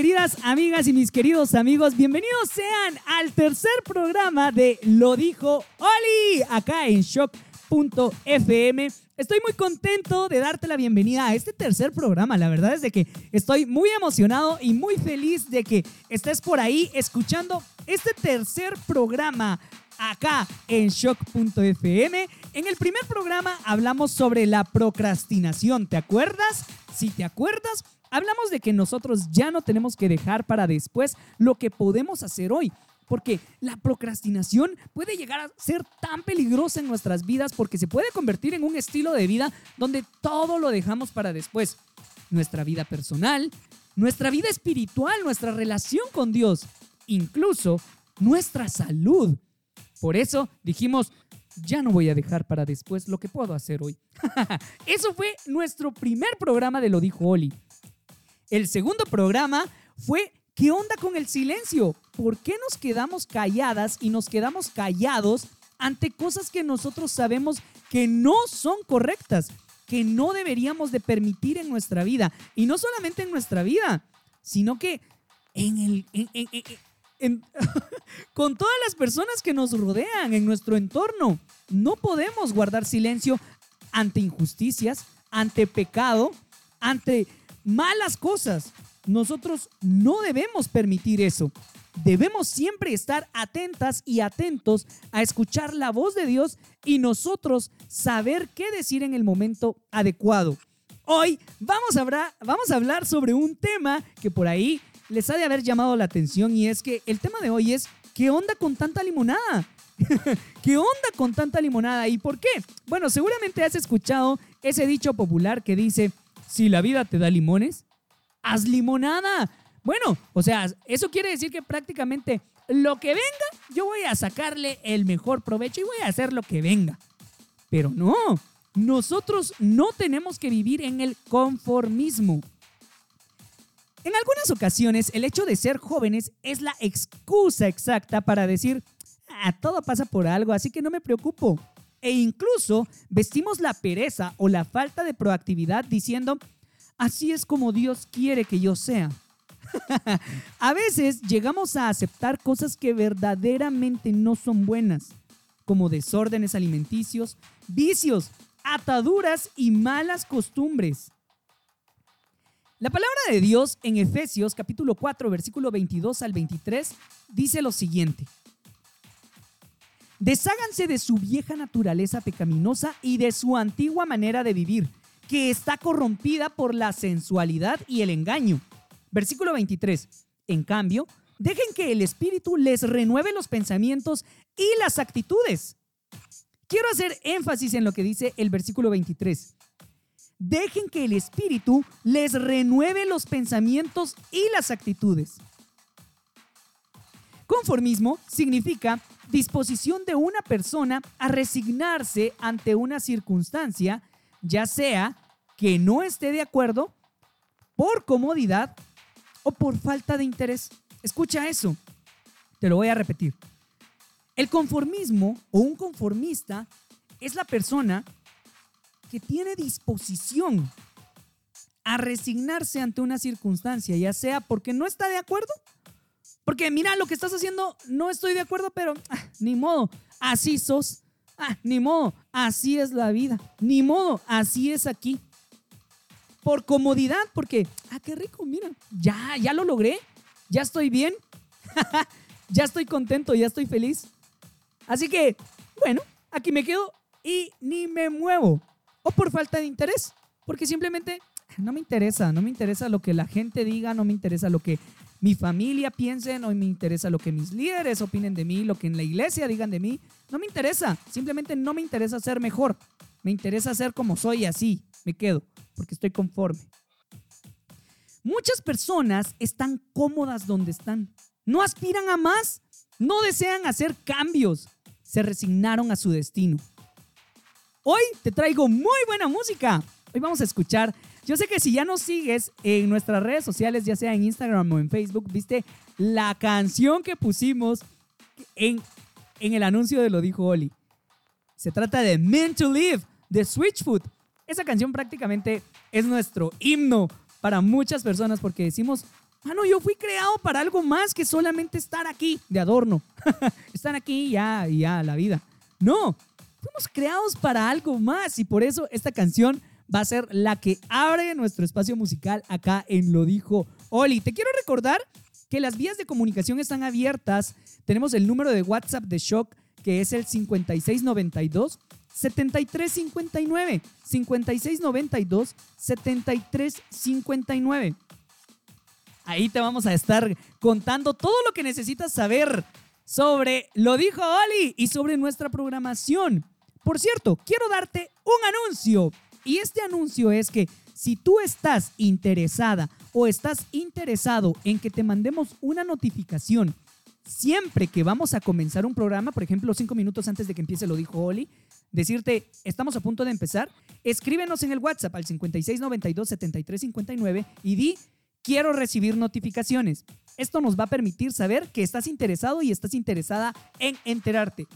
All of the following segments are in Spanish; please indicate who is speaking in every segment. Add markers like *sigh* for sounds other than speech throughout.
Speaker 1: Queridas amigas y mis queridos amigos, bienvenidos sean al tercer programa de Lo dijo Oli, acá en Shock.fm. Estoy muy contento de darte la bienvenida a este tercer programa. La verdad es de que estoy muy emocionado y muy feliz de que estés por ahí escuchando este tercer programa acá en shock.fm. En el primer programa hablamos sobre la procrastinación. ¿Te acuerdas? Si te acuerdas, Hablamos de que nosotros ya no tenemos que dejar para después lo que podemos hacer hoy. Porque la procrastinación puede llegar a ser tan peligrosa en nuestras vidas porque se puede convertir en un estilo de vida donde todo lo dejamos para después. Nuestra vida personal, nuestra vida espiritual, nuestra relación con Dios, incluso nuestra salud. Por eso dijimos, ya no voy a dejar para después lo que puedo hacer hoy. *laughs* Eso fue nuestro primer programa de Lo Dijo Oli. El segundo programa fue ¿Qué onda con el silencio? ¿Por qué nos quedamos calladas y nos quedamos callados ante cosas que nosotros sabemos que no son correctas, que no deberíamos de permitir en nuestra vida? Y no solamente en nuestra vida, sino que en el... *laughs* con todas las personas que nos rodean en nuestro entorno. No podemos guardar silencio ante injusticias, ante pecado, ante malas cosas. Nosotros no debemos permitir eso. Debemos siempre estar atentas y atentos a escuchar la voz de Dios y nosotros saber qué decir en el momento adecuado. Hoy vamos a, hablar, vamos a hablar sobre un tema que por ahí les ha de haber llamado la atención y es que el tema de hoy es ¿qué onda con tanta limonada? *laughs* ¿Qué onda con tanta limonada? ¿Y por qué? Bueno, seguramente has escuchado ese dicho popular que dice, si la vida te da limones, haz limonada. Bueno, o sea, eso quiere decir que prácticamente lo que venga, yo voy a sacarle el mejor provecho y voy a hacer lo que venga. Pero no, nosotros no tenemos que vivir en el conformismo. En algunas ocasiones, el hecho de ser jóvenes es la excusa exacta para decir, ah, todo pasa por algo, así que no me preocupo. E incluso vestimos la pereza o la falta de proactividad diciendo, así es como Dios quiere que yo sea. *laughs* a veces llegamos a aceptar cosas que verdaderamente no son buenas, como desórdenes alimenticios, vicios, ataduras y malas costumbres. La palabra de Dios en Efesios capítulo 4 versículo 22 al 23 dice lo siguiente. Desháganse de su vieja naturaleza pecaminosa y de su antigua manera de vivir, que está corrompida por la sensualidad y el engaño. Versículo 23. En cambio, dejen que el Espíritu les renueve los pensamientos y las actitudes. Quiero hacer énfasis en lo que dice el versículo 23. Dejen que el Espíritu les renueve los pensamientos y las actitudes. Conformismo significa disposición de una persona a resignarse ante una circunstancia, ya sea que no esté de acuerdo, por comodidad o por falta de interés. Escucha eso, te lo voy a repetir. El conformismo o un conformista es la persona que tiene disposición a resignarse ante una circunstancia, ya sea porque no está de acuerdo porque mira, lo que estás haciendo, no estoy de acuerdo, pero ah, ni modo, así sos. Ah, ni modo, así es la vida. Ni modo, así es aquí. Por comodidad, porque, ah, qué rico, mira, ya, ya lo logré, ya estoy bien, *laughs* ya estoy contento, ya estoy feliz. Así que, bueno, aquí me quedo y ni me muevo. O por falta de interés, porque simplemente no me interesa, no me interesa lo que la gente diga, no me interesa lo que mi familia piense, no me interesa lo que mis líderes opinen de mí, lo que en la iglesia digan de mí. No me interesa. Simplemente no me interesa ser mejor. Me interesa ser como soy así. Me quedo porque estoy conforme. Muchas personas están cómodas donde están. no aspiran a más, no desean hacer cambios, se resignaron a su destino. Hoy te traigo muy buena música. Hoy vamos a escuchar, yo sé que si ya nos sigues en nuestras redes sociales, ya sea en Instagram o en Facebook, viste la canción que pusimos en, en el anuncio de Lo Dijo Oli. Se trata de Meant to Live de Switchfoot. Esa canción prácticamente es nuestro himno para muchas personas porque decimos, mano, yo fui creado para algo más que solamente estar aquí de adorno. *laughs* estar aquí ya, ya, la vida. No, fuimos creados para algo más y por eso esta canción va a ser la que abre nuestro espacio musical acá en Lo Dijo Oli. Te quiero recordar que las vías de comunicación están abiertas. Tenemos el número de WhatsApp de Shock que es el 5692 7359 5692 7359. Ahí te vamos a estar contando todo lo que necesitas saber sobre Lo dijo Oli y sobre nuestra programación. Por cierto, quiero darte un anuncio. Y este anuncio es que si tú estás interesada o estás interesado en que te mandemos una notificación siempre que vamos a comenzar un programa, por ejemplo, cinco minutos antes de que empiece, lo dijo Oli, decirte, estamos a punto de empezar, escríbenos en el WhatsApp al 5692-7359 y di, quiero recibir notificaciones. Esto nos va a permitir saber que estás interesado y estás interesada en enterarte.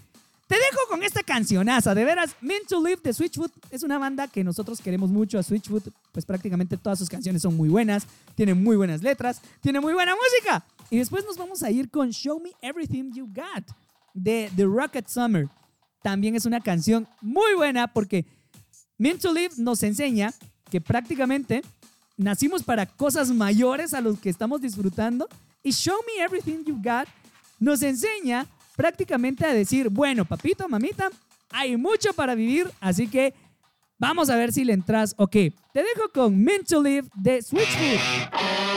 Speaker 1: Te dejo con esta cancionaza, de veras, Meant to Live de Switchfoot. Es una banda que nosotros queremos mucho a Switchfoot, pues prácticamente todas sus canciones son muy buenas, tienen muy buenas letras, tiene muy buena música. Y después nos vamos a ir con Show Me Everything You Got de The Rocket Summer. También es una canción muy buena porque Meant to Live nos enseña que prácticamente nacimos para cosas mayores a los que estamos disfrutando. Y Show Me Everything You Got nos enseña prácticamente a decir, bueno, papito, mamita, hay mucho para vivir, así que vamos a ver si le entras Ok, Te dejo con Meant to Live de Switchfoot.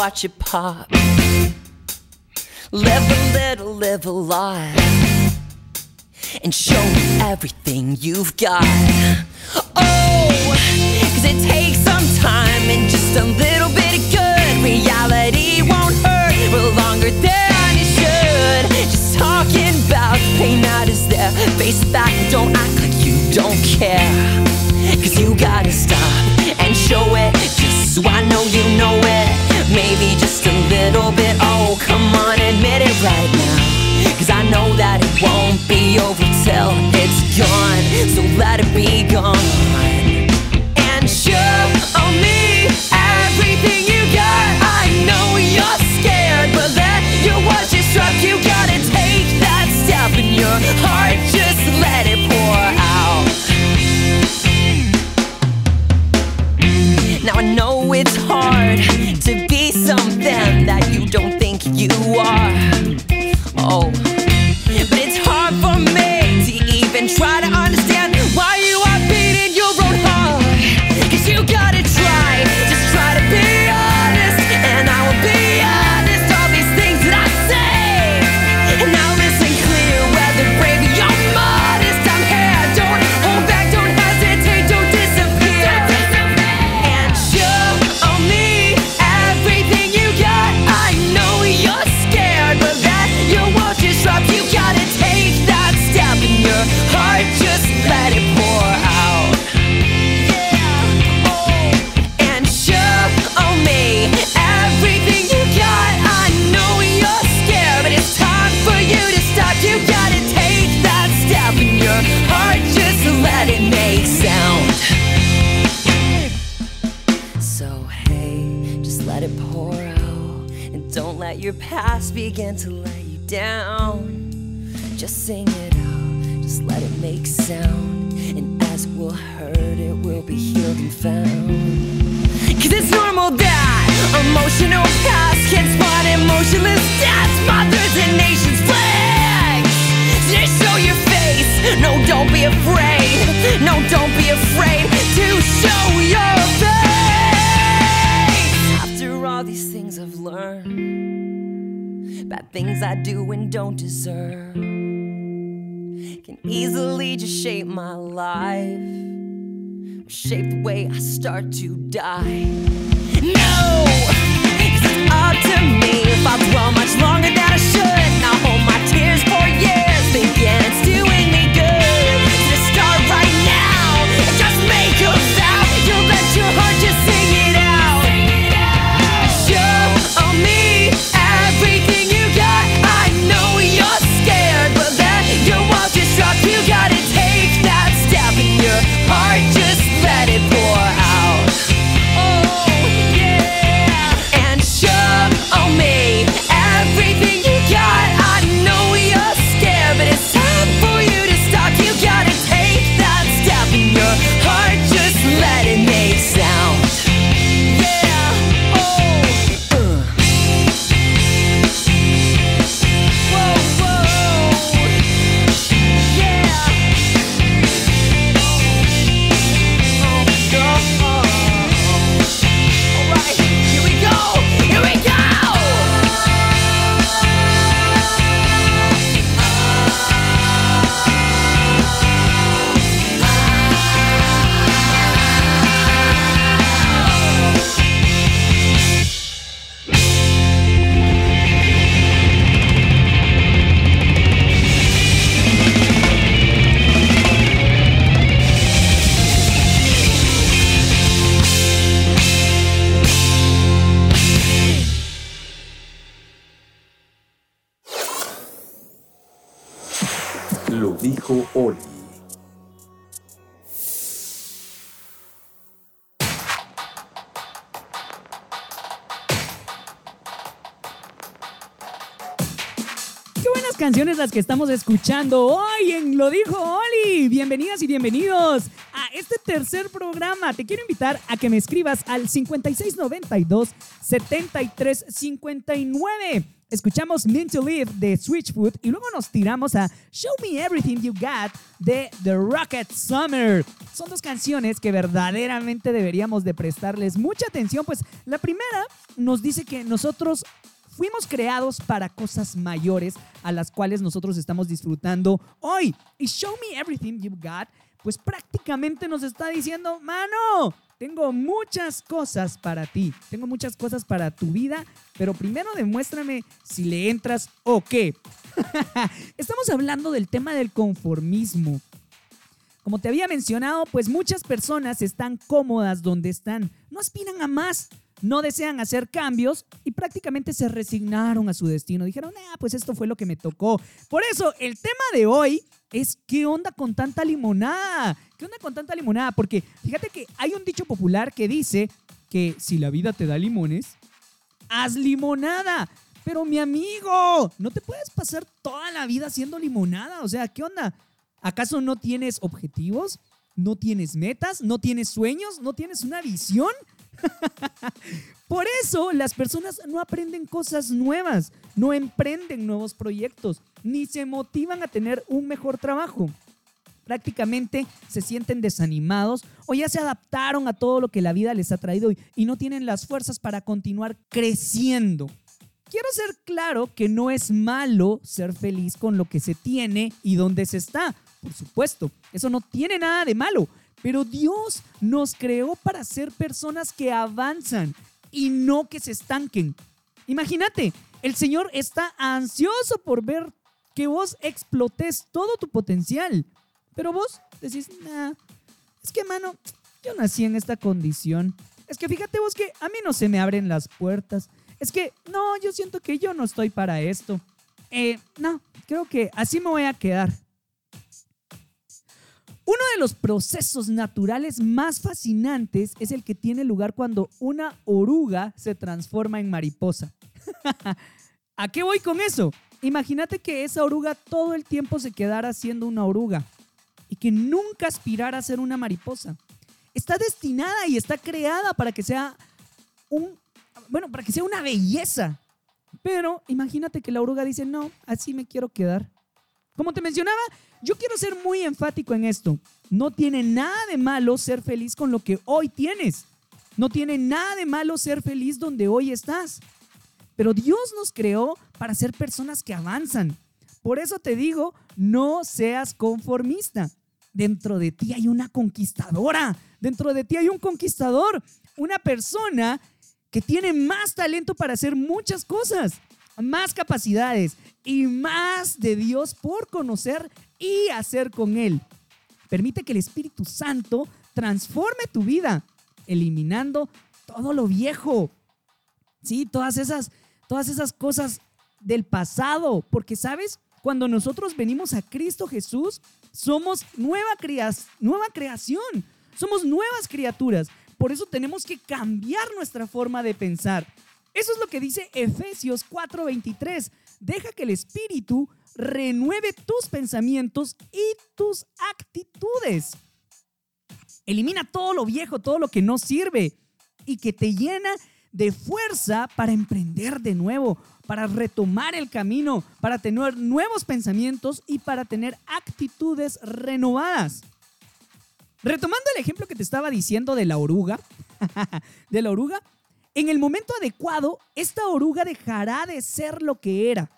Speaker 2: watch it pop. Live a little, live a lot. And show me everything you've got. Oh, cause it takes some time and just a little bit of good. Reality won't hurt for longer than it should. Just talking about pain that is there. Face the fact, don't act like you don't care. things I do and don't deserve can easily just shape my life, shape the way I start to die. No, it's up to me if I dwell much longer than I should. I hold my
Speaker 3: teeth. dijo Oli.
Speaker 1: canciones las que estamos escuchando hoy en Lo Dijo Oli. Bienvenidas y bienvenidos a este tercer programa. Te quiero invitar a que me escribas al 5692 7359 escuchamos Meant to Live de Switchfoot y luego nos tiramos a Show Me Everything You Got de The Rocket Summer. Son dos canciones que verdaderamente deberíamos de prestarles mucha atención, pues la primera nos dice que nosotros fuimos creados para cosas mayores a las cuales nosotros estamos disfrutando hoy. Y Show Me Everything You Got, pues prácticamente nos está diciendo, mano, tengo muchas cosas para ti, tengo muchas cosas para tu vida, pero primero demuéstrame si le entras o qué. *laughs* Estamos hablando del tema del conformismo. Como te había mencionado, pues muchas personas están cómodas donde están, no aspiran a más, no desean hacer cambios y prácticamente se resignaron a su destino. Dijeron, ah, pues esto fue lo que me tocó. Por eso, el tema de hoy es qué onda con tanta limonada. ¿Qué onda con tanta limonada? Porque fíjate que hay un dicho popular que dice que si la vida te da limones, haz limonada. Pero mi amigo, no te puedes pasar toda la vida haciendo limonada. O sea, ¿qué onda? ¿Acaso no tienes objetivos? ¿No tienes metas? ¿No tienes sueños? ¿No tienes una visión? *laughs* Por eso las personas no aprenden cosas nuevas, no emprenden nuevos proyectos, ni se motivan a tener un mejor trabajo. Prácticamente se sienten desanimados o ya se adaptaron a todo lo que la vida les ha traído y no tienen las fuerzas para continuar creciendo. Quiero ser claro que no es malo ser feliz con lo que se tiene y donde se está. Por supuesto, eso no tiene nada de malo. Pero Dios nos creó para ser personas que avanzan y no que se estanquen. Imagínate, el Señor está ansioso por ver que vos explotes todo tu potencial. Pero vos decís, nah, es que, mano, yo nací en esta condición. Es que fíjate vos que a mí no se me abren las puertas. Es que, no, yo siento que yo no estoy para esto. Eh, no, creo que así me voy a quedar. Uno de los procesos naturales más fascinantes es el que tiene lugar cuando una oruga se transforma en mariposa. *laughs* ¿A qué voy con eso? Imagínate que esa oruga todo el tiempo se quedara siendo una oruga y que nunca aspirara a ser una mariposa. Está destinada y está creada para que sea un bueno, para que sea una belleza. Pero imagínate que la oruga dice, "No, así me quiero quedar." Como te mencionaba, yo quiero ser muy enfático en esto. No tiene nada de malo ser feliz con lo que hoy tienes. No tiene nada de malo ser feliz donde hoy estás. Pero Dios nos creó para ser personas que avanzan. Por eso te digo, no seas conformista. Dentro de ti hay una conquistadora. Dentro de ti hay un conquistador. Una persona que tiene más talento para hacer muchas cosas, más capacidades y más de Dios por conocer y hacer con Él. Permite que el Espíritu Santo transforme tu vida, eliminando todo lo viejo. Sí, todas esas, todas esas cosas del pasado, porque sabes, cuando nosotros venimos a Cristo Jesús, somos nueva, nueva creación, somos nuevas criaturas. Por eso tenemos que cambiar nuestra forma de pensar. Eso es lo que dice Efesios 4:23. Deja que el Espíritu renueve tus pensamientos y tus actitudes. Elimina todo lo viejo, todo lo que no sirve y que te llena de fuerza para emprender de nuevo, para retomar el camino, para tener nuevos pensamientos y para tener actitudes renovadas. Retomando el ejemplo que te estaba diciendo de la oruga, *laughs* de la oruga, en el momento adecuado, esta oruga dejará de ser lo que era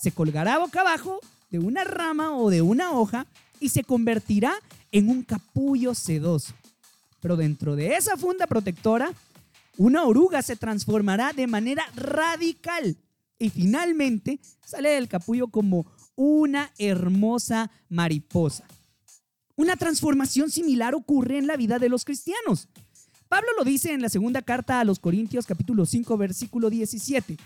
Speaker 1: se colgará boca abajo de una rama o de una hoja y se convertirá en un capullo sedoso. Pero dentro de esa funda protectora, una oruga se transformará de manera radical y finalmente sale del capullo como una hermosa mariposa. Una transformación similar ocurre en la vida de los cristianos. Pablo lo dice en la segunda carta a los Corintios capítulo 5 versículo 17.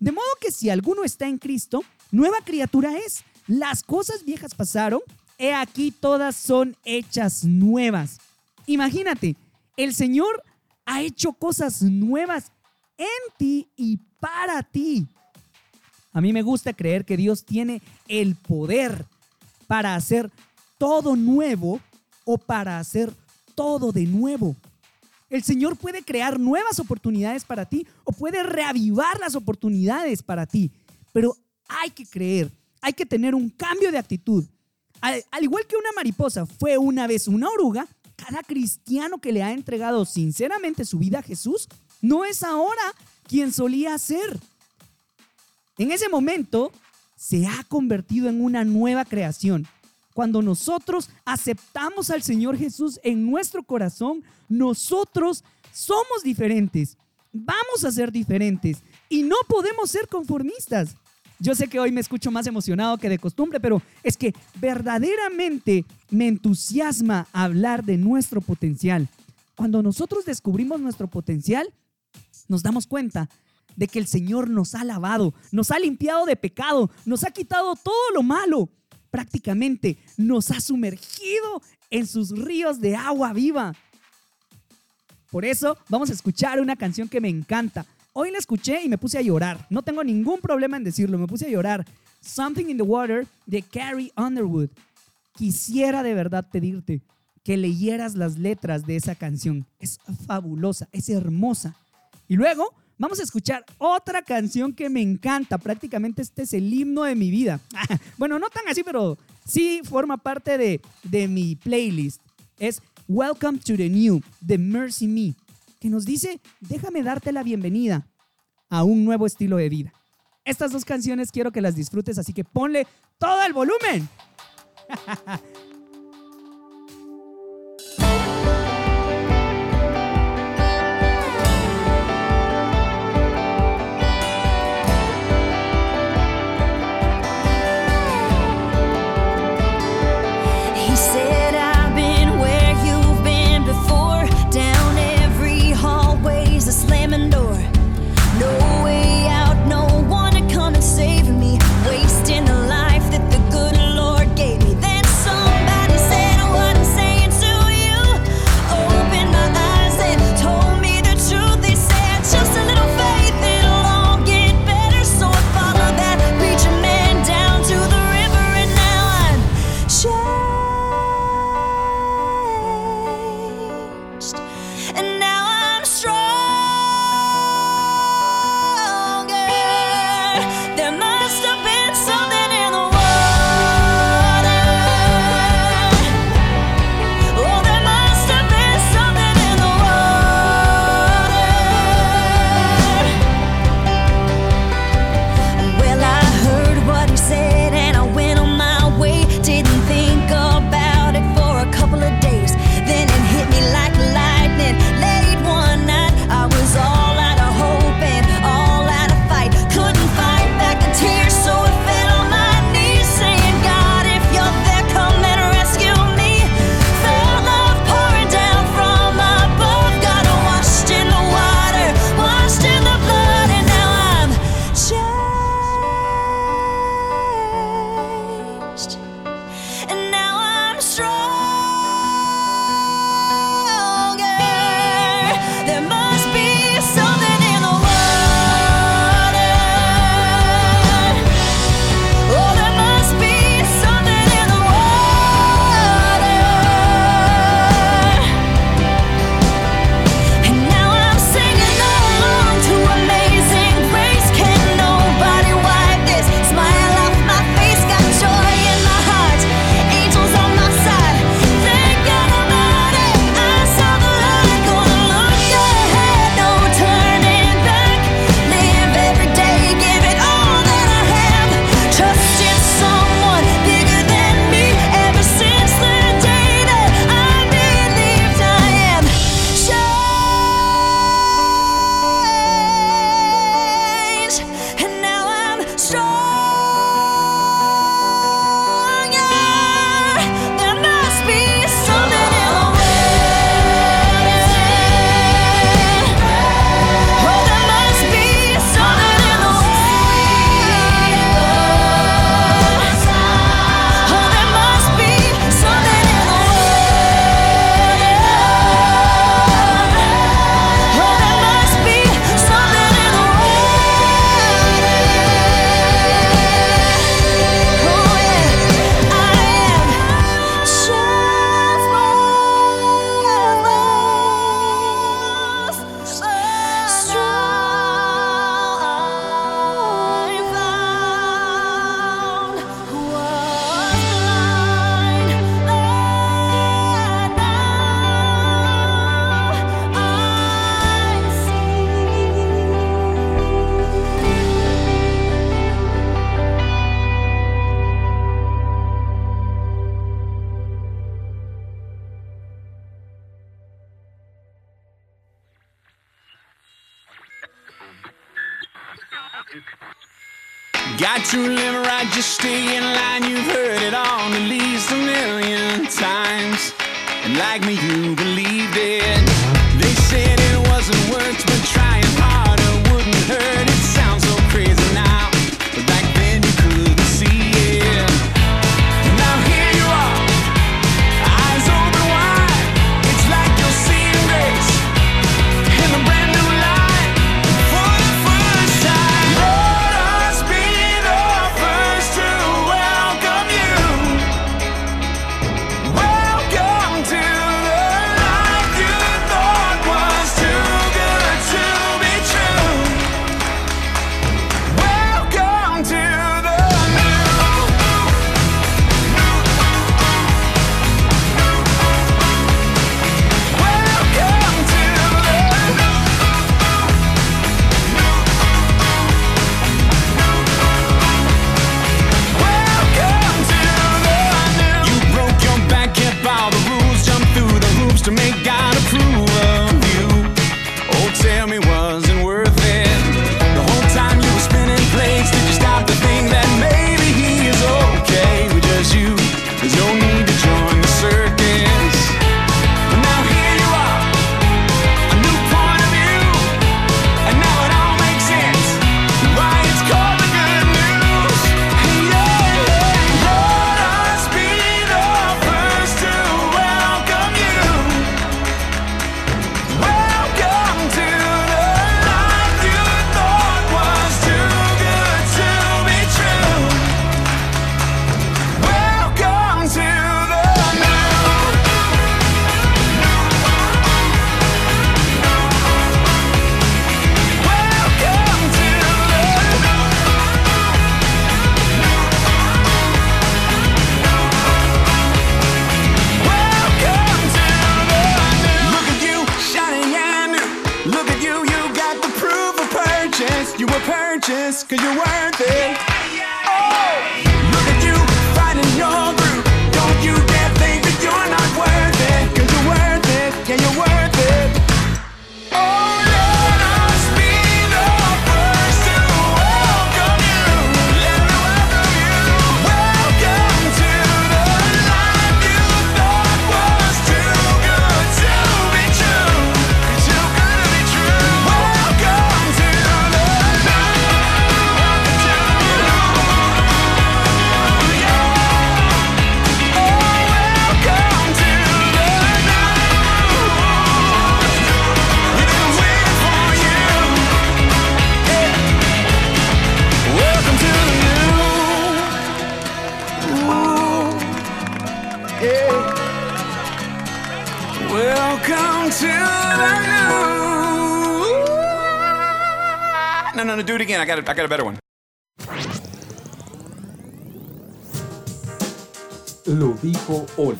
Speaker 1: De modo que si alguno está en Cristo, nueva criatura es. Las cosas viejas pasaron, he aquí todas son hechas nuevas. Imagínate, el Señor ha hecho cosas nuevas en ti y para ti. A mí me gusta creer que Dios tiene el poder para hacer todo nuevo o para hacer todo de nuevo. El Señor puede crear nuevas oportunidades para ti o puede reavivar las oportunidades para ti. pero hay que creer, hay que tener un cambio de actitud. Al, al igual que una mariposa fue una vez una oruga, cada cristiano que le ha entregado sinceramente su vida a Jesús no es ahora quien solía ser. En ese momento se ha convertido en una nueva creación. Cuando nosotros aceptamos al Señor Jesús en nuestro corazón, nosotros somos diferentes. Vamos a ser diferentes y no podemos ser conformistas. Yo sé que hoy me escucho más emocionado que de costumbre, pero es que verdaderamente me entusiasma hablar de nuestro potencial. Cuando nosotros descubrimos nuestro potencial, nos damos cuenta de que el Señor nos ha lavado, nos ha limpiado de pecado, nos ha quitado todo lo malo. Prácticamente nos ha sumergido en sus ríos de agua viva. Por eso vamos a escuchar una canción que me encanta. Hoy la escuché y me puse a llorar. No tengo ningún problema en decirlo, me puse a llorar. Something in the Water de Carrie Underwood. Quisiera de verdad pedirte que leyeras las letras de esa canción. Es fabulosa, es hermosa. Y luego vamos a escuchar otra canción que me encanta. Prácticamente este es el himno de mi vida. *laughs* bueno, no tan así, pero sí forma parte de, de mi playlist. Es Welcome to the New de Mercy Me, que nos dice, déjame darte la bienvenida a un nuevo estilo de vida. Estas dos canciones quiero que las disfrutes, así que ponle todo el volumen. *laughs*
Speaker 4: got it. I got a better one.
Speaker 3: Lo dijo Oli.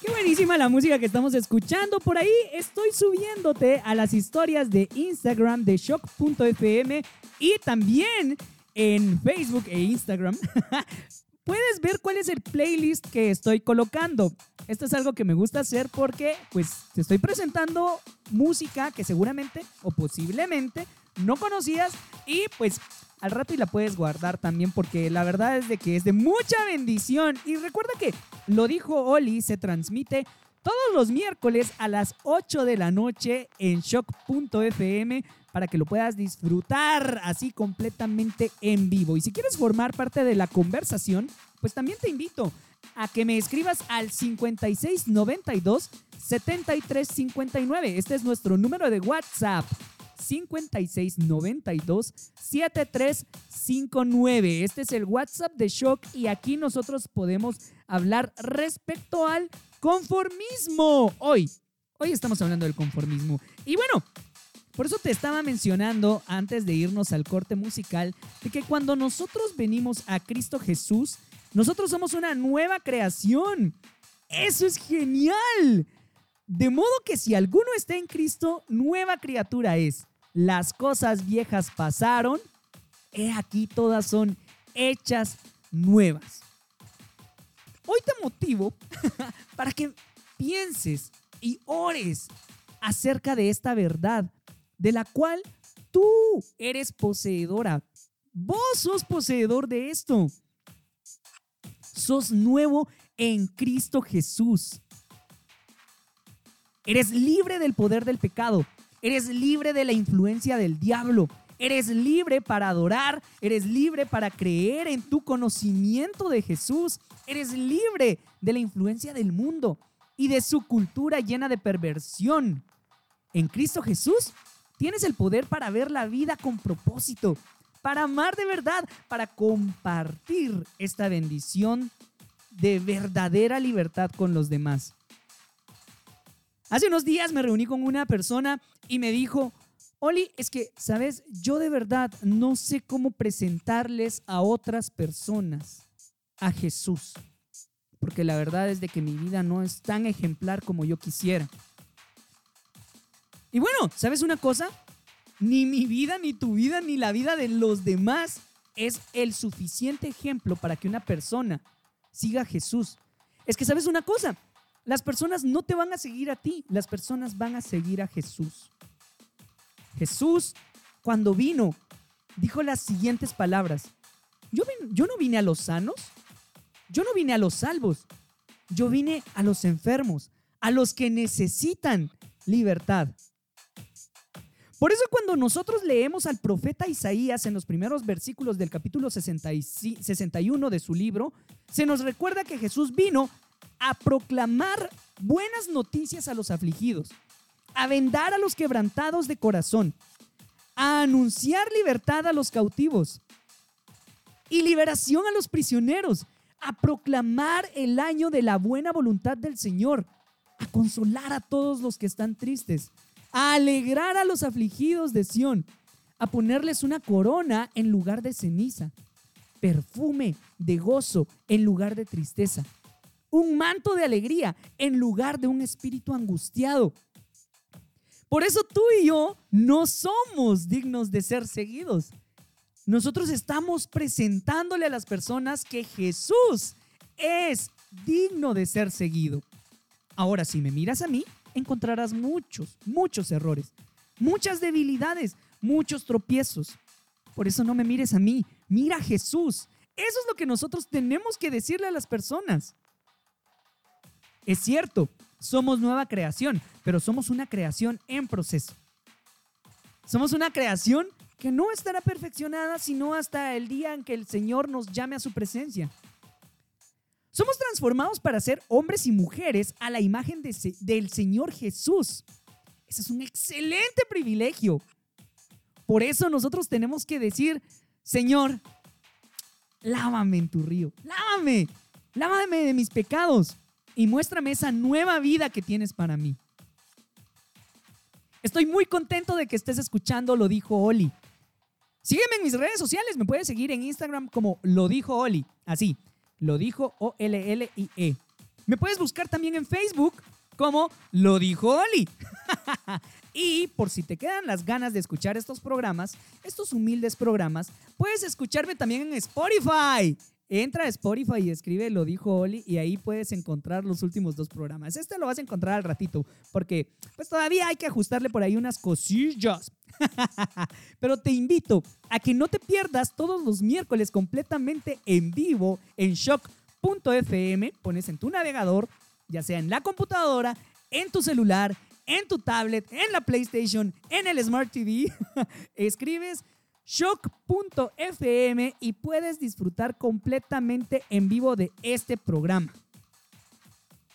Speaker 1: Qué buenísima la música que estamos escuchando. Por ahí estoy subiéndote a las historias de Instagram de shock.fm y también en Facebook e Instagram. *laughs* Puedes ver cuál es el playlist que estoy colocando. Esto es algo que me gusta hacer porque pues te estoy presentando música que seguramente o posiblemente no conocías y pues al rato y la puedes guardar también porque la verdad es de que es de mucha bendición. Y recuerda que lo dijo Oli, se transmite todos los miércoles a las 8 de la noche en shock.fm para que lo puedas disfrutar así completamente en vivo. Y si quieres formar parte de la conversación, pues también te invito a que me escribas al 5692 7359. Este es nuestro número de WhatsApp. 5692 7359. Este es el WhatsApp de Shock y aquí nosotros podemos hablar respecto al conformismo. Hoy, hoy estamos hablando del conformismo. Y bueno, por eso te estaba mencionando antes de irnos al corte musical de que cuando nosotros venimos a Cristo Jesús, nosotros somos una nueva creación. Eso es genial. De modo que si alguno está en Cristo, nueva criatura es. Las cosas viejas pasaron, he aquí todas son hechas nuevas. te motivo *laughs* para que pienses y ores acerca de esta verdad, de la cual tú eres poseedora. Vos sos poseedor de esto. Sos nuevo en Cristo Jesús. Eres libre del poder del pecado. Eres libre de la influencia del diablo. Eres libre para adorar. Eres libre para creer en tu conocimiento de Jesús. Eres libre de la influencia del mundo y de su cultura llena de perversión. En Cristo Jesús tienes el poder para ver la vida con propósito, para amar de verdad, para compartir esta bendición de verdadera libertad con los demás. Hace unos días me reuní con una persona y me dijo, Oli, es que, sabes, yo de verdad no sé cómo presentarles a otras personas a Jesús, porque la verdad es de que mi vida no es tan ejemplar como yo quisiera. Y bueno, ¿sabes una cosa? Ni mi vida, ni tu vida, ni la vida de los demás es el suficiente ejemplo para que una persona siga a Jesús. Es que, ¿sabes una cosa? Las personas no te van a seguir a ti, las personas van a seguir a Jesús. Jesús, cuando vino, dijo las siguientes palabras. Yo, yo no vine a los sanos, yo no vine a los salvos, yo vine a los enfermos, a los que necesitan libertad. Por eso cuando nosotros leemos al profeta Isaías en los primeros versículos del capítulo 65 61 de su libro, se nos recuerda que Jesús vino a proclamar buenas noticias a los afligidos, a vendar a los quebrantados de corazón, a anunciar libertad a los cautivos y liberación a los prisioneros, a proclamar el año de la buena voluntad del Señor, a consolar a todos los que están tristes, a alegrar a los afligidos de Sión, a ponerles una corona en lugar de ceniza, perfume de gozo en lugar de tristeza, un manto de alegría en lugar de un espíritu angustiado. Por eso tú y yo no somos dignos de ser seguidos. Nosotros estamos presentándole a las personas que Jesús es digno de ser seguido. Ahora, si me miras a mí, encontrarás muchos, muchos errores, muchas debilidades, muchos tropiezos. Por eso no me mires a mí, mira a Jesús. Eso es lo que nosotros tenemos que decirle a las personas. Es cierto, somos nueva creación, pero somos una creación en proceso. Somos una creación que no estará perfeccionada sino hasta el día en que el Señor nos llame a su presencia. Somos transformados para ser hombres y mujeres a la imagen de del Señor Jesús. Ese es un excelente privilegio. Por eso nosotros tenemos que decir, Señor, lávame en tu río, lávame, lávame de mis pecados y muéstrame esa nueva vida que tienes para mí. Estoy muy contento de que estés escuchando Lo Dijo Oli. Sígueme en mis redes sociales, me puedes seguir en Instagram como Lo Dijo Oli, así, Lo Dijo O-L-L-I-E. Me puedes buscar también en Facebook como Lo Dijo Oli. *laughs* y por si te quedan las ganas de escuchar estos programas, estos humildes programas, puedes escucharme también en Spotify. Entra a Spotify y escribe Lo dijo Oli y ahí puedes encontrar los últimos dos programas. Este lo vas a encontrar al ratito porque pues todavía hay que ajustarle por ahí unas cosillas. *laughs* Pero te invito a que no te pierdas todos los miércoles completamente en vivo en shock.fm. Pones en tu navegador, ya sea en la computadora, en tu celular, en tu tablet, en la PlayStation, en el Smart TV. *laughs* Escribes shock.fm y puedes disfrutar completamente en vivo de este programa.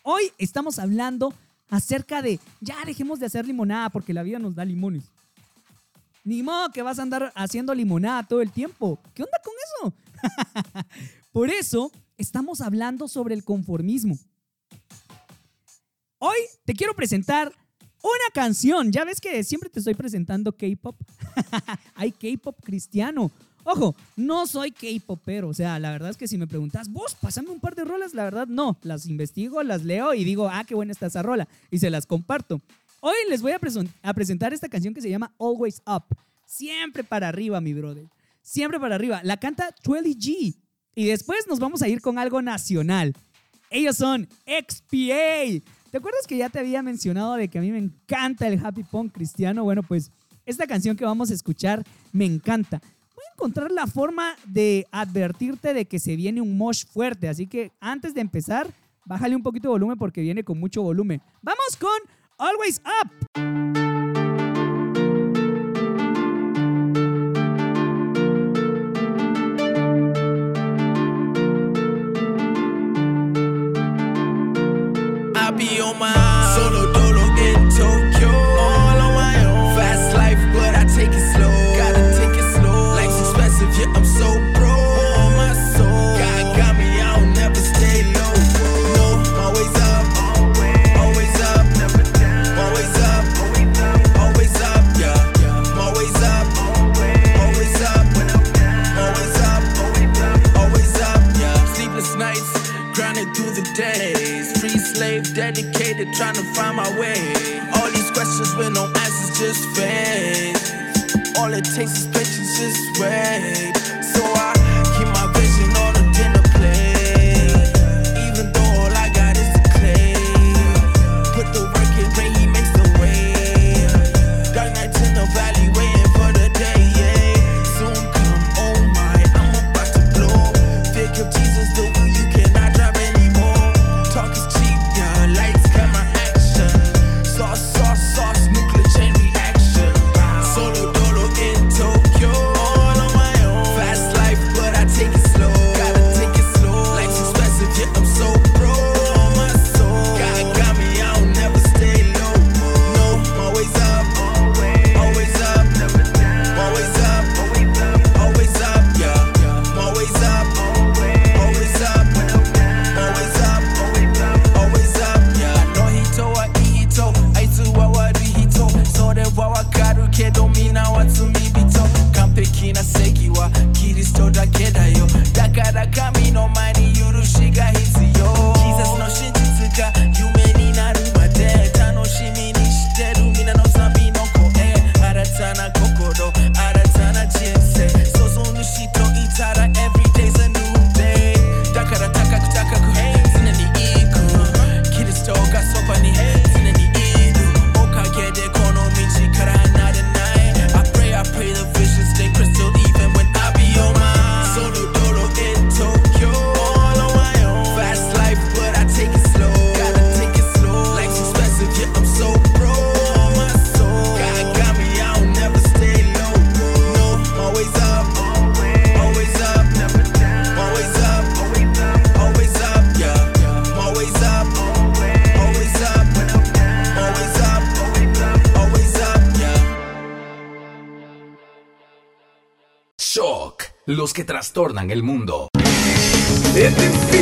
Speaker 1: Hoy estamos hablando acerca de ya dejemos de hacer limonada porque la vida nos da limones. Ni modo que vas a andar haciendo limonada todo el tiempo. ¿Qué onda con eso? *laughs* Por eso estamos hablando sobre el conformismo. Hoy te quiero presentar una canción. Ya ves que siempre te estoy presentando K-pop. *laughs* Hay K-pop cristiano. Ojo, no soy K-popero. O sea, la verdad es que si me preguntas, vos, pasame un par de rolas, la verdad no. Las investigo, las leo y digo, ah, qué buena está esa rola. Y se las comparto. Hoy les voy a, a presentar esta canción que se llama Always Up. Siempre para arriba, mi brother. Siempre para arriba. La canta 12G. Y después nos vamos a ir con algo nacional. Ellos son XPA. ¿Te acuerdas que ya te había mencionado de que a mí me encanta el happy punk cristiano? Bueno, pues esta canción que vamos a escuchar me encanta. Voy a encontrar la forma de advertirte de que se viene un mosh fuerte, así que antes de empezar, bájale un poquito de volumen porque viene con mucho volumen. Vamos con Always Up.
Speaker 5: on my here trying to find my way. All these questions with no answers, just fade. All it takes is patience, just wait.
Speaker 3: trastornan el mundo.
Speaker 6: Este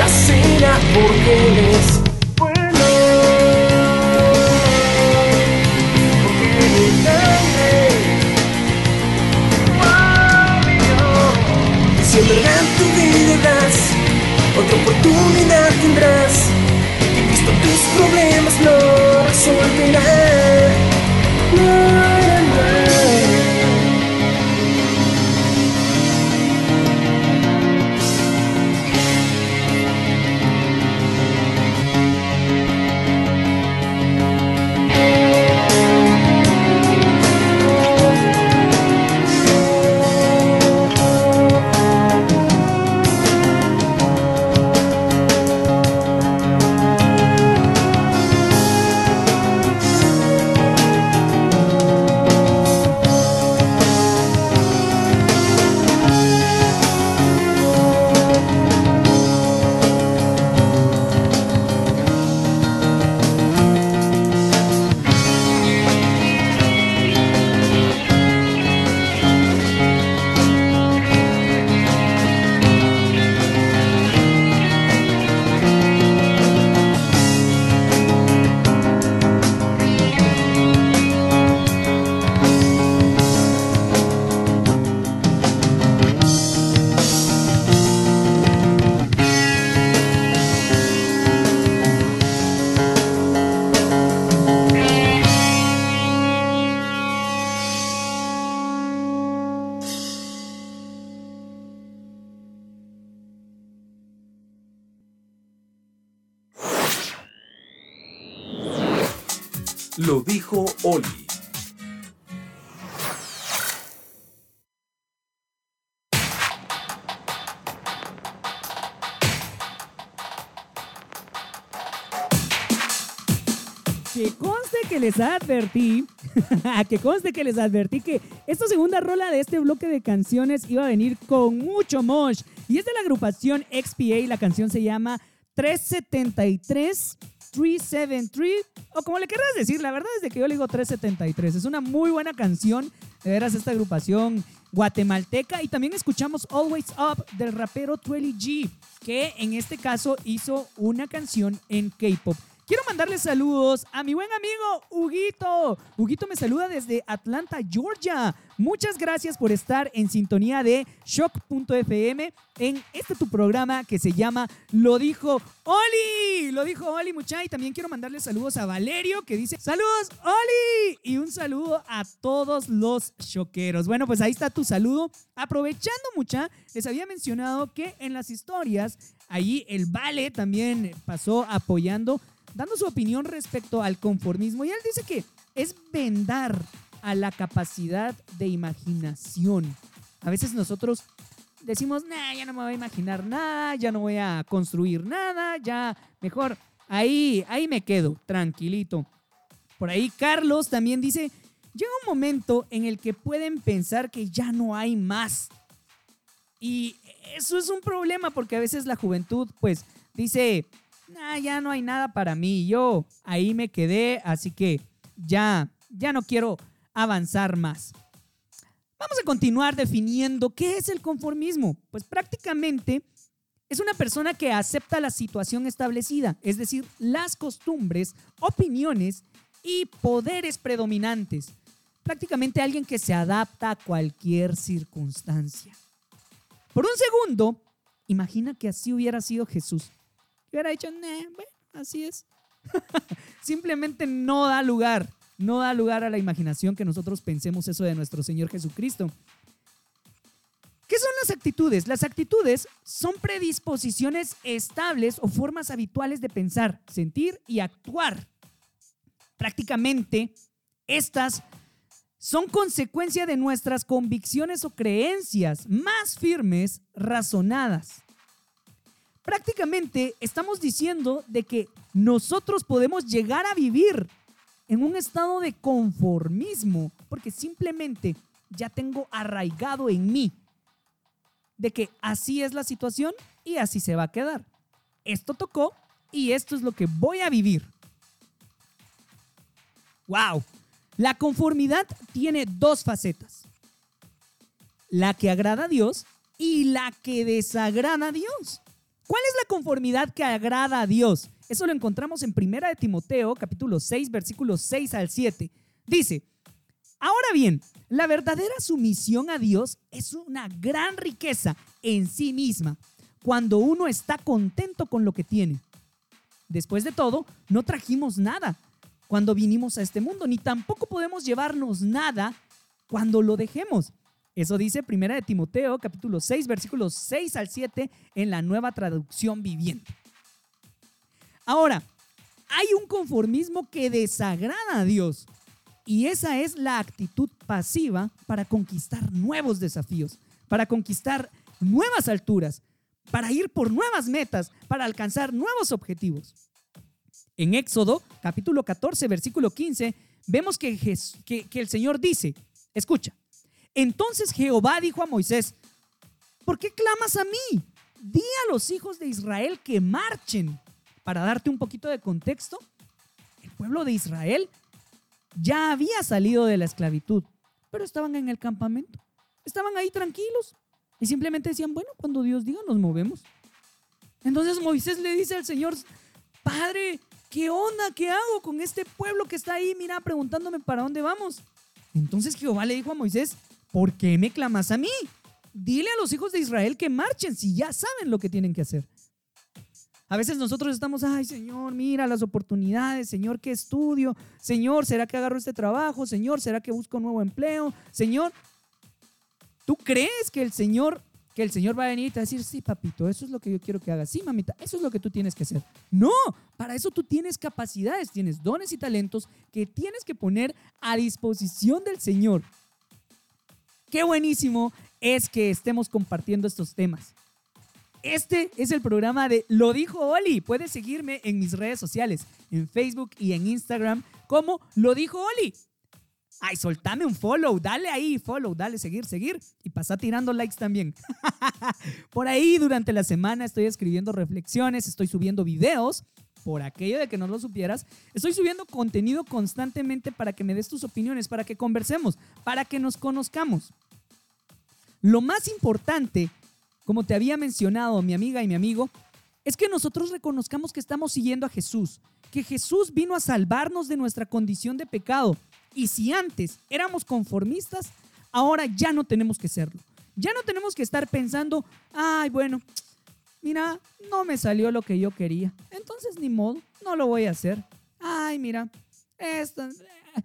Speaker 6: vida
Speaker 7: trasera porque eres bueno. Porque eres grande. Si en verdad tu vida das, otra oportunidad tendrás. Y visto tus problemas no resolverá.
Speaker 3: Lo dijo Oli.
Speaker 1: Que conste que les advertí, *laughs* que conste que les advertí que esta segunda rola de este bloque de canciones iba a venir con mucho mosh. Y es de la agrupación XPA, la canción se llama 373. 373, o como le querrás decir, la verdad es que yo le digo 373. Es una muy buena canción, de veras, esta agrupación guatemalteca. Y también escuchamos Always Up del rapero Twelly G, que en este caso hizo una canción en K-pop. Quiero mandarle saludos a mi buen amigo Huguito. Huguito me saluda desde Atlanta, Georgia. Muchas gracias por estar en sintonía de Shock.fm en este tu programa que se llama Lo dijo Oli. Lo dijo Oli, mucha. Y también quiero mandarle saludos a Valerio que dice saludos Oli. Y un saludo a todos los choqueros. Bueno, pues ahí está tu saludo. Aprovechando mucha, les había mencionado que en las historias, allí el Vale también pasó apoyando dando su opinión respecto al conformismo y él dice que es vendar a la capacidad de imaginación. A veces nosotros decimos, nah, ya no me voy a imaginar nada, ya no voy a construir nada, ya mejor ahí, ahí me quedo, tranquilito. Por ahí Carlos también dice, llega un momento en el que pueden pensar que ya no hay más. Y eso es un problema porque a veces la juventud pues dice, ya no hay nada para mí, yo ahí me quedé, así que ya, ya no quiero avanzar más. Vamos a continuar definiendo qué es el conformismo. Pues prácticamente es una persona que acepta la situación establecida, es decir, las costumbres, opiniones y poderes predominantes. Prácticamente alguien que se adapta a cualquier circunstancia. Por un segundo, imagina que así hubiera sido Jesús. Y hubiera dicho, "Nah, bueno, así es. *laughs* Simplemente no da lugar, no da lugar a la imaginación que nosotros pensemos eso de nuestro Señor Jesucristo. ¿Qué son las actitudes? Las actitudes son predisposiciones estables o formas habituales de pensar, sentir y actuar. Prácticamente, estas son consecuencia de nuestras convicciones o creencias más firmes, razonadas. Prácticamente estamos diciendo de que nosotros podemos llegar a vivir en un estado de conformismo, porque simplemente ya tengo arraigado en mí de que así es la situación y así se va a quedar. Esto tocó y esto es lo que voy a vivir. ¡Wow! La conformidad tiene dos facetas. La que agrada a Dios y la que desagrada a Dios. ¿Cuál es la conformidad que agrada a Dios? Eso lo encontramos en 1 de Timoteo, capítulo 6, versículos 6 al 7. Dice, ahora bien, la verdadera sumisión a Dios es una gran riqueza en sí misma cuando uno está contento con lo que tiene. Después de todo, no trajimos nada cuando vinimos a este mundo, ni tampoco podemos llevarnos nada cuando lo dejemos. Eso dice Primera de Timoteo, capítulo 6, versículos 6 al 7 en la nueva traducción viviente. Ahora, hay un conformismo que desagrada a Dios y esa es la actitud pasiva para conquistar nuevos desafíos, para conquistar nuevas alturas, para ir por nuevas metas, para alcanzar nuevos objetivos. En Éxodo, capítulo 14, versículo 15, vemos que, el Señor dice, escucha, entonces Jehová dijo a Moisés, ¿por qué clamas a mí? Di a los hijos de Israel que marchen. Para darte un poquito de contexto, el pueblo de Israel ya había salido de la esclavitud, pero estaban en el campamento, estaban ahí tranquilos y simplemente decían, bueno, cuando Dios diga nos movemos. Entonces Moisés le dice al Señor, Padre, ¿qué onda? ¿Qué hago con este pueblo que está ahí, mira, preguntándome para dónde vamos? Entonces Jehová le dijo a Moisés, ¿por qué me clamas a mí? Dile a los hijos de Israel que marchen si ya saben lo que tienen que hacer. A veces nosotros estamos, ay Señor, mira las oportunidades, Señor, ¿qué estudio? Señor, ¿será que agarro este trabajo? Señor, ¿será que busco un nuevo empleo? Señor, ¿tú crees que el Señor, que el Señor va a venir y te va a decir, sí, papito, eso es lo que yo quiero que hagas? Sí, mamita, eso es lo que tú tienes que hacer. No, para eso tú tienes capacidades, tienes dones y talentos que tienes que poner a disposición del Señor. Qué buenísimo es que estemos compartiendo estos temas. Este es el programa de Lo dijo Oli. Puedes seguirme en mis redes sociales, en Facebook y en Instagram como Lo dijo Oli. Ay, soltame un follow, dale ahí, follow, dale, seguir, seguir y pasa tirando likes también. *laughs* por ahí durante la semana estoy escribiendo reflexiones, estoy subiendo videos, por aquello de que no lo supieras, estoy subiendo contenido constantemente para que me des tus opiniones, para que conversemos, para que nos conozcamos. Lo más importante, como te había mencionado mi amiga y mi amigo, es que nosotros reconozcamos que estamos siguiendo a Jesús, que Jesús vino a salvarnos de nuestra condición de pecado. Y si antes éramos conformistas, ahora ya no tenemos que serlo. Ya no tenemos que estar pensando, ay, bueno, mira, no me salió lo que yo quería. Entonces ni modo, no lo voy a hacer. Ay, mira, esto, eh,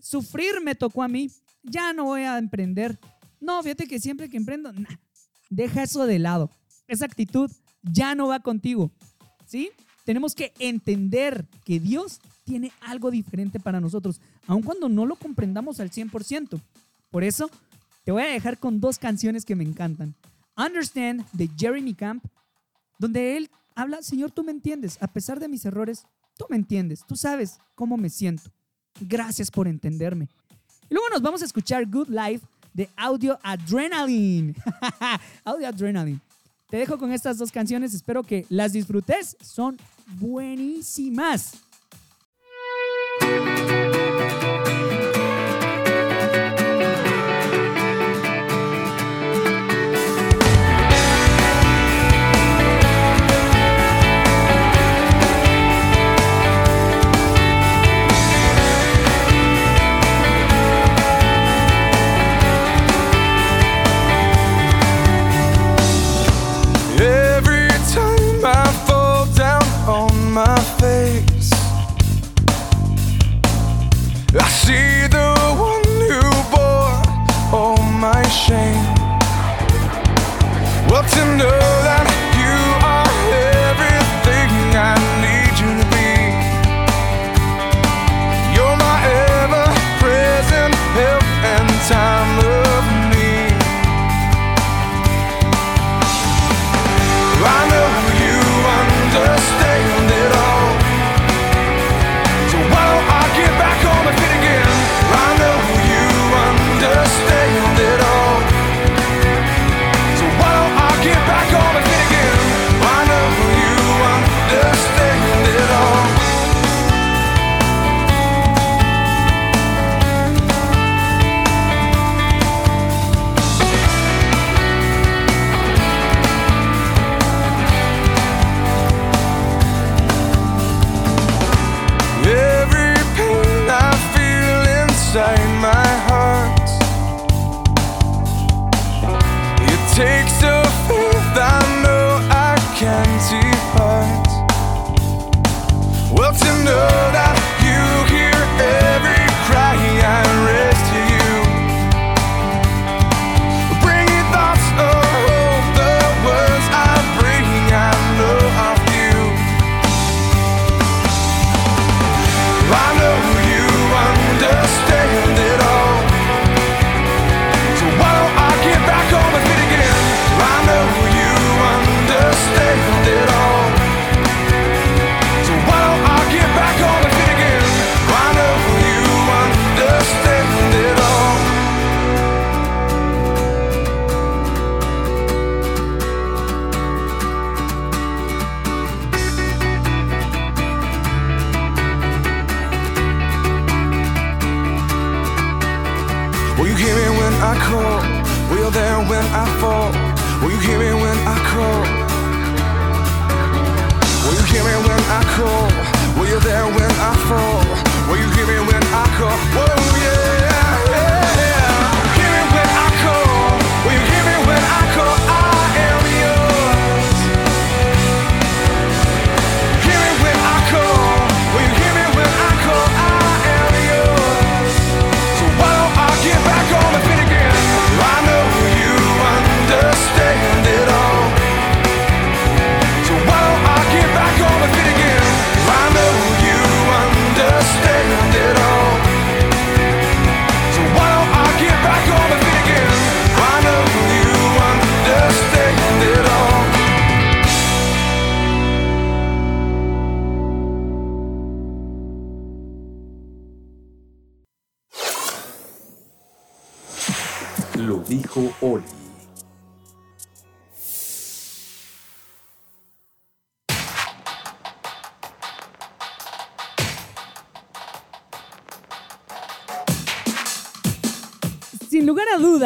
Speaker 1: sufrir me tocó a mí. Ya no voy a emprender. No, fíjate que siempre que emprendo, nah, deja eso de lado. Esa actitud ya no va contigo. ¿Sí? Tenemos que entender que Dios tiene algo diferente para nosotros, aun cuando no lo comprendamos al 100%. Por eso, te voy a dejar con dos canciones que me encantan. Understand de Jeremy Camp, donde él habla, Señor, tú me entiendes, a pesar de mis errores, tú me entiendes, tú sabes cómo me siento. Gracias por entenderme. Y luego nos vamos a escuchar Good Life de Audio Adrenaline. *laughs* Audio Adrenaline. Te dejo con estas dos canciones, espero que las disfrutes, son buenísimas.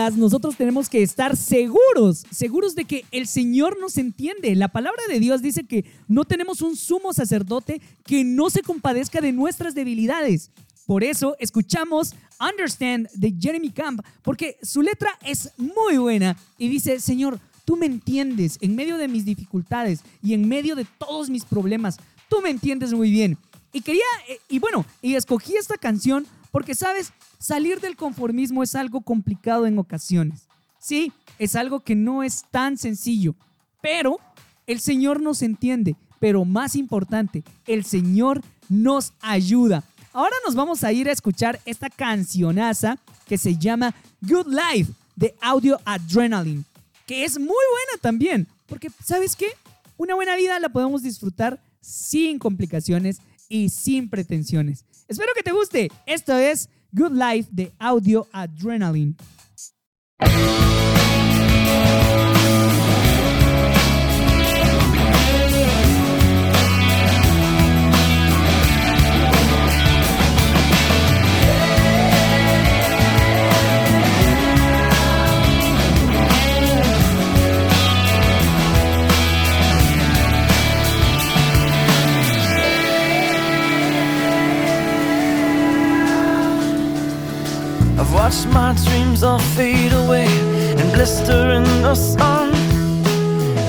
Speaker 1: Nosotros tenemos que estar seguros, seguros de que el Señor nos entiende. La palabra de Dios dice que no tenemos un sumo sacerdote que no se compadezca de nuestras debilidades. Por eso escuchamos Understand de Jeremy Camp, porque su letra es muy buena y dice, Señor, tú me entiendes en medio de mis dificultades y en medio de todos mis problemas. Tú me entiendes muy bien. Y quería, eh, y bueno, y escogí esta canción porque, ¿sabes? Salir del conformismo es algo complicado en ocasiones. Sí, es algo que no es tan sencillo, pero el Señor nos entiende, pero más importante, el Señor nos ayuda. Ahora nos vamos a ir a escuchar esta cancionaza que se llama Good Life de Audio Adrenaline, que es muy buena también, porque ¿sabes qué? Una buena vida la podemos disfrutar sin complicaciones y sin pretensiones. Espero que te guste. Esto es Good Life de Audio Adrenaline.
Speaker 7: I've my dreams all fade away and blister in the sun.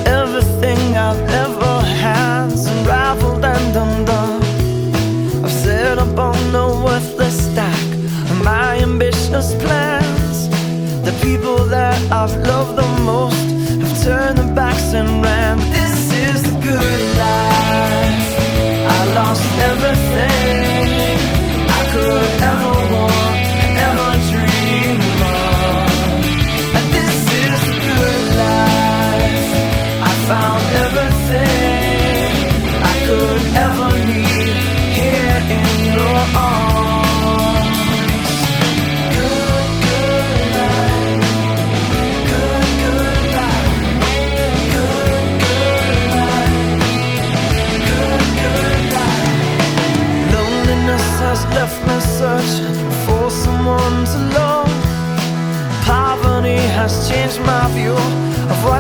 Speaker 7: Everything I've ever had's unraveled and undone. I've set up on a worthless stack of my ambitious plans. The people that I've loved the most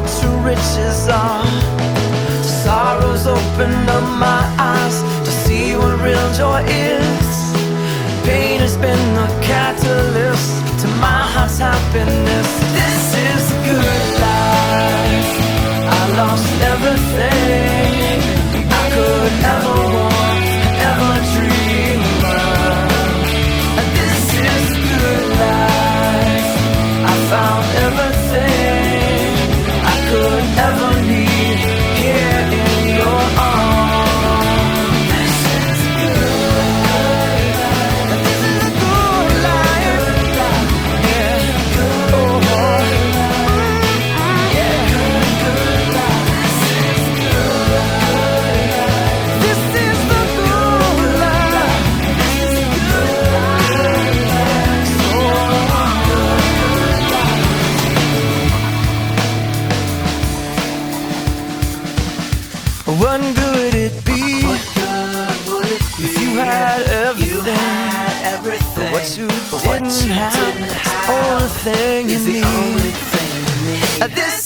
Speaker 7: what true riches are. Sorrows opened up my eyes to see what real joy is. Pain has been the catalyst to my heart's happiness.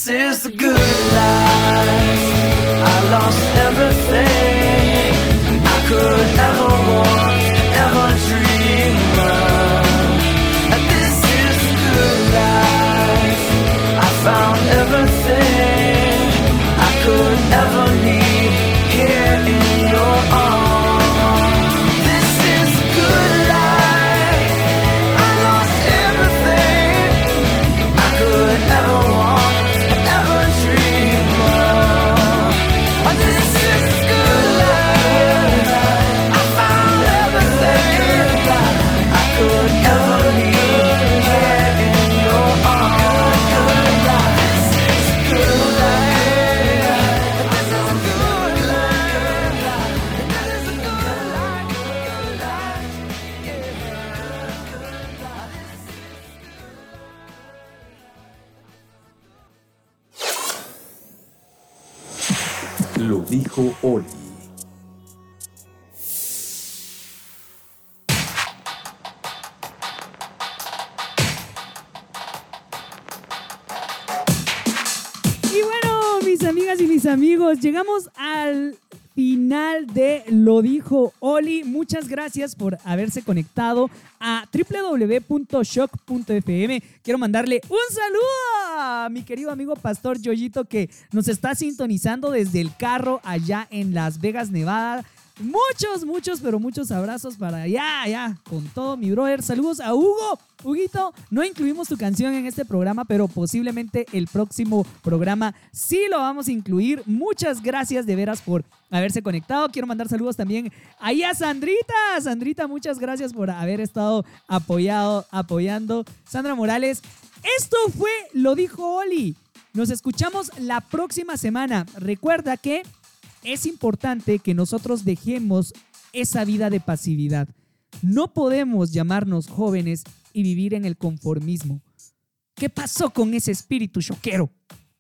Speaker 7: This is the good life. I lost everything
Speaker 1: llegamos al final de Lo dijo Oli. Muchas gracias por haberse conectado a www.shock.fm. Quiero mandarle un saludo a mi querido amigo Pastor Yoyito que nos está sintonizando desde el carro allá en Las Vegas, Nevada. Muchos, muchos, pero muchos abrazos para allá, allá, con todo mi brother. Saludos a Hugo. Huguito, no incluimos tu canción en este programa, pero posiblemente el próximo programa sí lo vamos a incluir. Muchas gracias de veras por haberse conectado. Quiero mandar saludos también ahí a Sandrita. Sandrita, muchas gracias por haber estado apoyado, apoyando. Sandra Morales, esto fue Lo dijo Oli. Nos escuchamos la próxima semana. Recuerda que es importante que nosotros dejemos esa vida de pasividad. No podemos llamarnos jóvenes y vivir en el conformismo. ¿Qué pasó con ese espíritu choquero?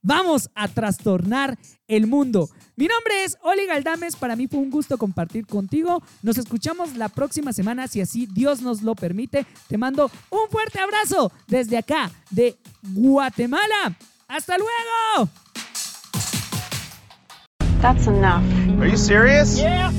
Speaker 1: Vamos a trastornar el mundo. Mi nombre es Oli Galdames. Para mí fue un gusto compartir contigo. Nos escuchamos la próxima semana, si así Dios nos lo permite. Te mando un fuerte abrazo desde acá, de Guatemala. ¡Hasta luego!
Speaker 8: That's enough.
Speaker 9: Are you serious?
Speaker 8: Yeah.